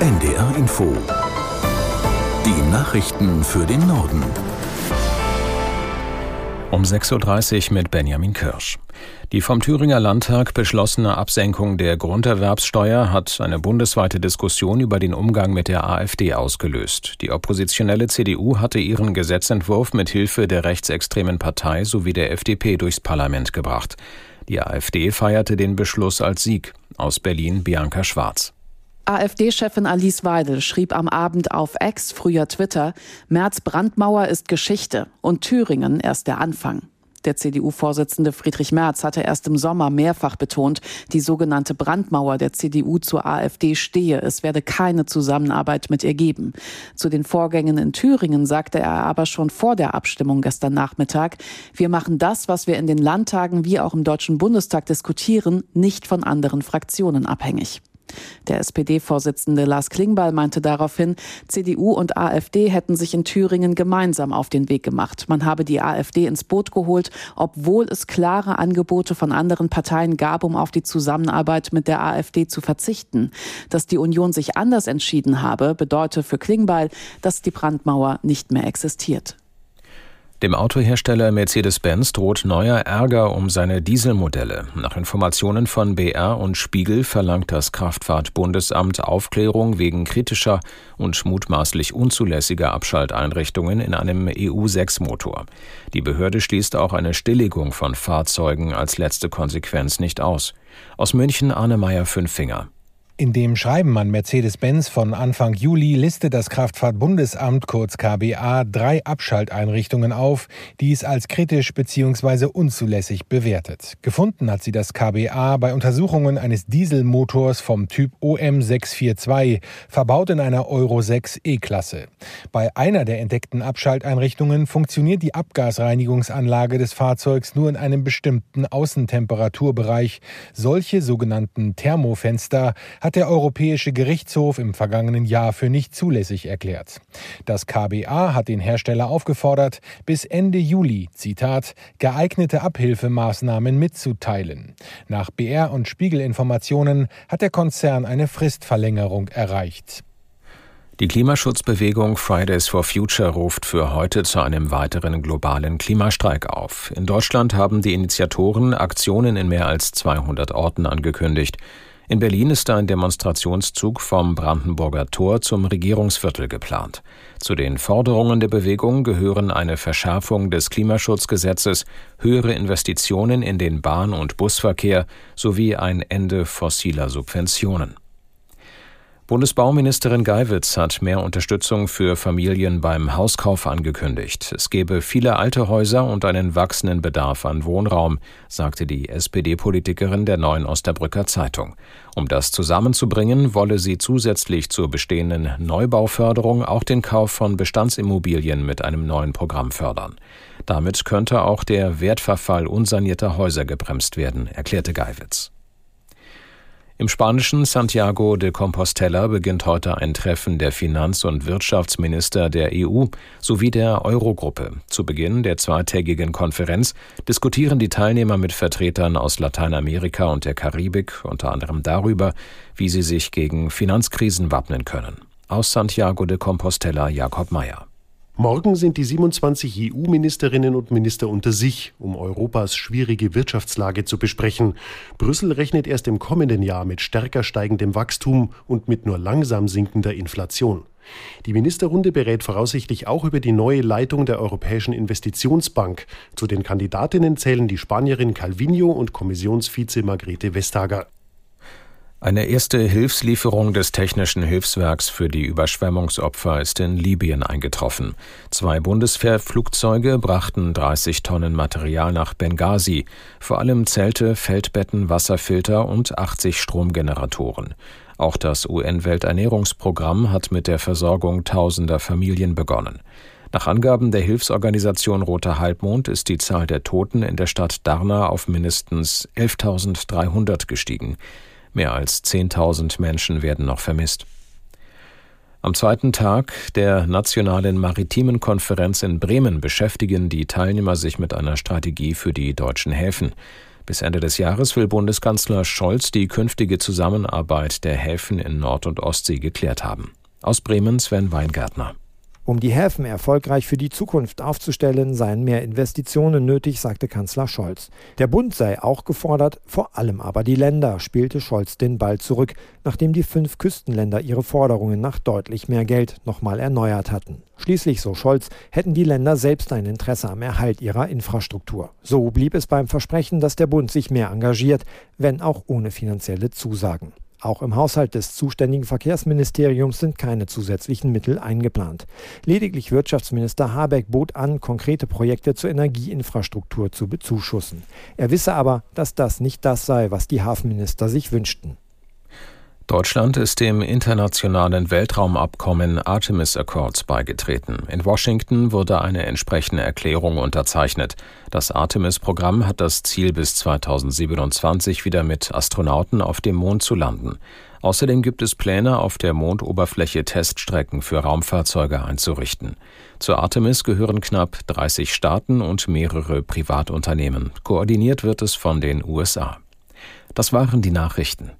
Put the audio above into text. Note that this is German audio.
NDR Info. Die Nachrichten für den Norden. Um 6.30 Uhr mit Benjamin Kirsch. Die vom Thüringer Landtag beschlossene Absenkung der Grunderwerbssteuer hat eine bundesweite Diskussion über den Umgang mit der AfD ausgelöst. Die oppositionelle CDU hatte ihren Gesetzentwurf mit Hilfe der rechtsextremen Partei sowie der FDP durchs Parlament gebracht. Die AfD feierte den Beschluss als Sieg. Aus Berlin Bianca Schwarz. AfD-Chefin Alice Weidel schrieb am Abend auf Ex, früher Twitter, Merz Brandmauer ist Geschichte und Thüringen erst der Anfang. Der CDU-Vorsitzende Friedrich Merz hatte erst im Sommer mehrfach betont, die sogenannte Brandmauer der CDU zur AfD stehe. Es werde keine Zusammenarbeit mit ihr geben. Zu den Vorgängen in Thüringen sagte er aber schon vor der Abstimmung gestern Nachmittag, wir machen das, was wir in den Landtagen wie auch im Deutschen Bundestag diskutieren, nicht von anderen Fraktionen abhängig. Der SPD-Vorsitzende Lars Klingbeil meinte daraufhin, CDU und AfD hätten sich in Thüringen gemeinsam auf den Weg gemacht. Man habe die AfD ins Boot geholt, obwohl es klare Angebote von anderen Parteien gab, um auf die Zusammenarbeit mit der AfD zu verzichten. Dass die Union sich anders entschieden habe, bedeutet für Klingbeil, dass die Brandmauer nicht mehr existiert. Dem Autohersteller Mercedes-Benz droht neuer Ärger um seine Dieselmodelle. Nach Informationen von BR und Spiegel verlangt das Kraftfahrtbundesamt Aufklärung wegen kritischer und mutmaßlich unzulässiger Abschalteinrichtungen in einem EU6-Motor. Die Behörde schließt auch eine Stilllegung von Fahrzeugen als letzte Konsequenz nicht aus. Aus München Arne Meyer Fünffinger. In dem Schreiben an Mercedes-Benz von Anfang Juli listet das Kraftfahrtbundesamt kurz KBA drei Abschalteinrichtungen auf, die es als kritisch bzw. unzulässig bewertet. Gefunden hat sie das KBA bei Untersuchungen eines Dieselmotors vom Typ OM642, verbaut in einer Euro 6 E-Klasse. Bei einer der entdeckten Abschalteinrichtungen funktioniert die Abgasreinigungsanlage des Fahrzeugs nur in einem bestimmten Außentemperaturbereich. Solche sogenannten Thermofenster hat hat der Europäische Gerichtshof im vergangenen Jahr für nicht zulässig erklärt. Das KBA hat den Hersteller aufgefordert, bis Ende Juli, Zitat, geeignete Abhilfemaßnahmen mitzuteilen. Nach BR und Spiegelinformationen hat der Konzern eine Fristverlängerung erreicht. Die Klimaschutzbewegung Fridays for Future ruft für heute zu einem weiteren globalen Klimastreik auf. In Deutschland haben die Initiatoren Aktionen in mehr als 200 Orten angekündigt. In Berlin ist ein Demonstrationszug vom Brandenburger Tor zum Regierungsviertel geplant. Zu den Forderungen der Bewegung gehören eine Verschärfung des Klimaschutzgesetzes, höhere Investitionen in den Bahn- und Busverkehr sowie ein Ende fossiler Subventionen. Bundesbauministerin Geiwitz hat mehr Unterstützung für Familien beim Hauskauf angekündigt. Es gebe viele alte Häuser und einen wachsenden Bedarf an Wohnraum, sagte die SPD-Politikerin der Neuen Osterbrücker Zeitung. Um das zusammenzubringen, wolle sie zusätzlich zur bestehenden Neubauförderung auch den Kauf von Bestandsimmobilien mit einem neuen Programm fördern. Damit könnte auch der Wertverfall unsanierter Häuser gebremst werden, erklärte Geiwitz. Im spanischen Santiago de Compostela beginnt heute ein Treffen der Finanz- und Wirtschaftsminister der EU sowie der Eurogruppe. Zu Beginn der zweitägigen Konferenz diskutieren die Teilnehmer mit Vertretern aus Lateinamerika und der Karibik unter anderem darüber, wie sie sich gegen Finanzkrisen wappnen können. Aus Santiago de Compostela Jakob Mayer. Morgen sind die 27 EU-Ministerinnen und Minister unter sich, um Europas schwierige Wirtschaftslage zu besprechen. Brüssel rechnet erst im kommenden Jahr mit stärker steigendem Wachstum und mit nur langsam sinkender Inflation. Die Ministerrunde berät voraussichtlich auch über die neue Leitung der Europäischen Investitionsbank. Zu den Kandidatinnen zählen die Spanierin Calvino und Kommissionsvize Margrethe Vestager. Eine erste Hilfslieferung des Technischen Hilfswerks für die Überschwemmungsopfer ist in Libyen eingetroffen. Zwei Bundeswehrflugzeuge brachten 30 Tonnen Material nach Benghazi, vor allem Zelte, Feldbetten, Wasserfilter und 80 Stromgeneratoren. Auch das UN-Welternährungsprogramm hat mit der Versorgung tausender Familien begonnen. Nach Angaben der Hilfsorganisation Roter Halbmond ist die Zahl der Toten in der Stadt Darna auf mindestens 11.300 gestiegen. Mehr als 10.000 Menschen werden noch vermisst. Am zweiten Tag der Nationalen Maritimen Konferenz in Bremen beschäftigen die Teilnehmer sich mit einer Strategie für die deutschen Häfen. Bis Ende des Jahres will Bundeskanzler Scholz die künftige Zusammenarbeit der Häfen in Nord- und Ostsee geklärt haben. Aus Bremen Sven Weingärtner. Um die Häfen erfolgreich für die Zukunft aufzustellen, seien mehr Investitionen nötig, sagte Kanzler Scholz. Der Bund sei auch gefordert, vor allem aber die Länder, spielte Scholz den Ball zurück, nachdem die fünf Küstenländer ihre Forderungen nach deutlich mehr Geld nochmal erneuert hatten. Schließlich, so Scholz, hätten die Länder selbst ein Interesse am Erhalt ihrer Infrastruktur. So blieb es beim Versprechen, dass der Bund sich mehr engagiert, wenn auch ohne finanzielle Zusagen. Auch im Haushalt des zuständigen Verkehrsministeriums sind keine zusätzlichen Mittel eingeplant. Lediglich Wirtschaftsminister Habeck bot an, konkrete Projekte zur Energieinfrastruktur zu bezuschussen. Er wisse aber, dass das nicht das sei, was die Hafenminister sich wünschten. Deutschland ist dem internationalen Weltraumabkommen Artemis Accords beigetreten. In Washington wurde eine entsprechende Erklärung unterzeichnet. Das Artemis-Programm hat das Ziel, bis 2027 wieder mit Astronauten auf dem Mond zu landen. Außerdem gibt es Pläne, auf der Mondoberfläche Teststrecken für Raumfahrzeuge einzurichten. Zu Artemis gehören knapp 30 Staaten und mehrere Privatunternehmen. Koordiniert wird es von den USA. Das waren die Nachrichten.